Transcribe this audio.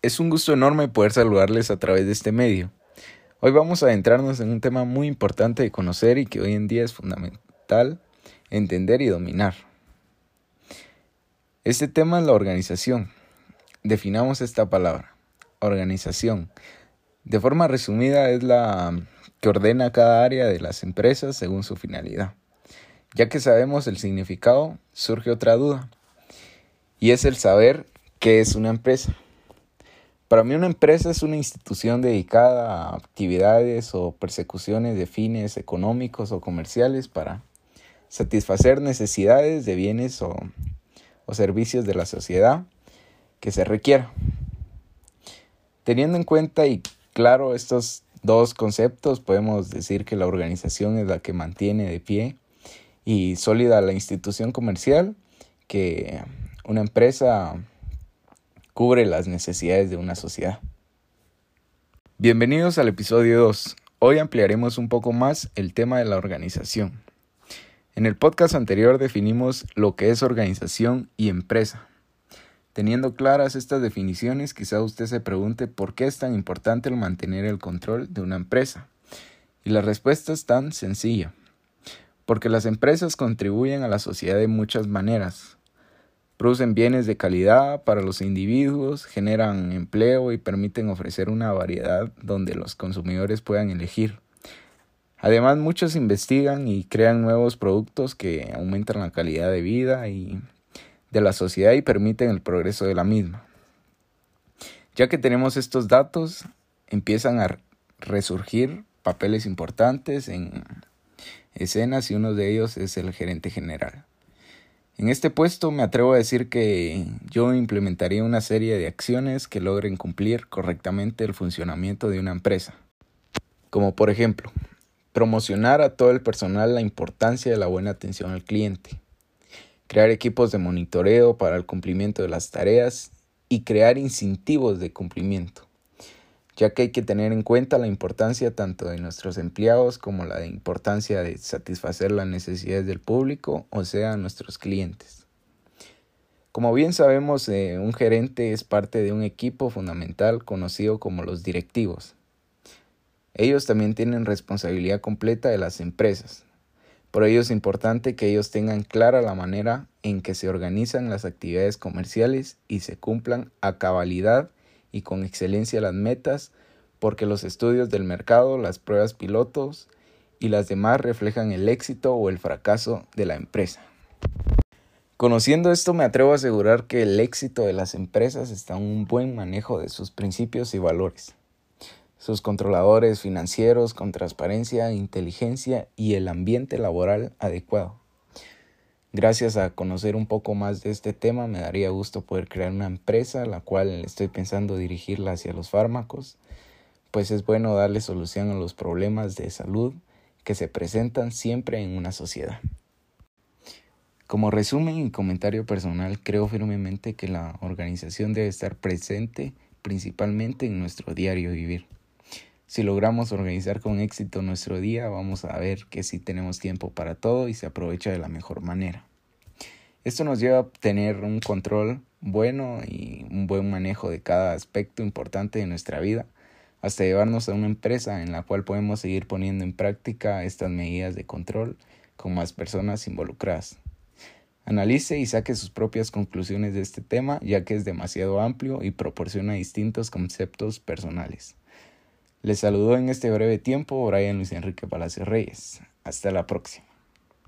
Es un gusto enorme poder saludarles a través de este medio. Hoy vamos a adentrarnos en un tema muy importante de conocer y que hoy en día es fundamental entender y dominar. Este tema es la organización. Definamos esta palabra, organización. De forma resumida es la que ordena cada área de las empresas según su finalidad. Ya que sabemos el significado, surge otra duda, y es el saber qué es una empresa. Para mí una empresa es una institución dedicada a actividades o persecuciones de fines económicos o comerciales para satisfacer necesidades de bienes o, servicios de la sociedad que se requiera. Teniendo en cuenta y claro estos dos conceptos, podemos decir que la organización es la que mantiene de pie y sólida la institución comercial, que una empresa cubre las necesidades de una sociedad. Bienvenidos al episodio 2. Hoy ampliaremos un poco más el tema de la organización. En el podcast anterior definimos lo que es organización y empresa. Teniendo claras estas definiciones, quizá usted se pregunte por qué es tan importante el mantener el control de una empresa. Y la respuesta es tan sencilla. Porque las empresas contribuyen a la sociedad de muchas maneras, Producen bienes de calidad para los individuos, generan empleo y permiten ofrecer una variedad donde los consumidores puedan elegir. Además, muchos investigan y crean nuevos productos que aumentan la calidad de vida y de la sociedad y permiten el progreso de la misma. Ya que tenemos estos datos, empiezan a resurgir papeles importantes en escenas y uno de ellos es el gerente general. En este puesto me atrevo a decir que yo implementaría una serie de acciones que logren cumplir correctamente el funcionamiento de una empresa. Como por ejemplo, promocionar a todo el personal la importancia de la buena atención al cliente, crear equipos de monitoreo para el cumplimiento de las tareas y crear incentivos de cumplimiento ya que hay que tener en cuenta la importancia tanto de nuestros empleados como la importancia de satisfacer las necesidades del público, o sea, nuestros clientes. Como bien sabemos, eh, un gerente es parte de un equipo fundamental conocido como los directivos. Ellos también tienen responsabilidad completa de las empresas. Por ello es importante que ellos tengan clara la manera en que se organizan las actividades comerciales y se cumplan a cabalidad y con excelencia las metas, porque los estudios del mercado, las pruebas pilotos y las demás reflejan el éxito o el fracaso de la empresa. Conociendo esto me atrevo a asegurar que el éxito de las empresas está en un buen manejo de sus principios y valores, sus controladores financieros con transparencia, inteligencia y el ambiente laboral adecuado. Gracias a conocer un poco más de este tema, me daría gusto poder crear una empresa, la cual estoy pensando dirigirla hacia los fármacos, pues es bueno darle solución a los problemas de salud que se presentan siempre en una sociedad. Como resumen y comentario personal, creo firmemente que la organización debe estar presente principalmente en nuestro diario vivir. Si logramos organizar con éxito nuestro día, vamos a ver que sí tenemos tiempo para todo y se aprovecha de la mejor manera. Esto nos lleva a tener un control bueno y un buen manejo de cada aspecto importante de nuestra vida, hasta llevarnos a una empresa en la cual podemos seguir poniendo en práctica estas medidas de control con más personas involucradas. Analice y saque sus propias conclusiones de este tema, ya que es demasiado amplio y proporciona distintos conceptos personales. Les saludó en este breve tiempo Brian Luis Enrique Palacios Reyes. Hasta la próxima.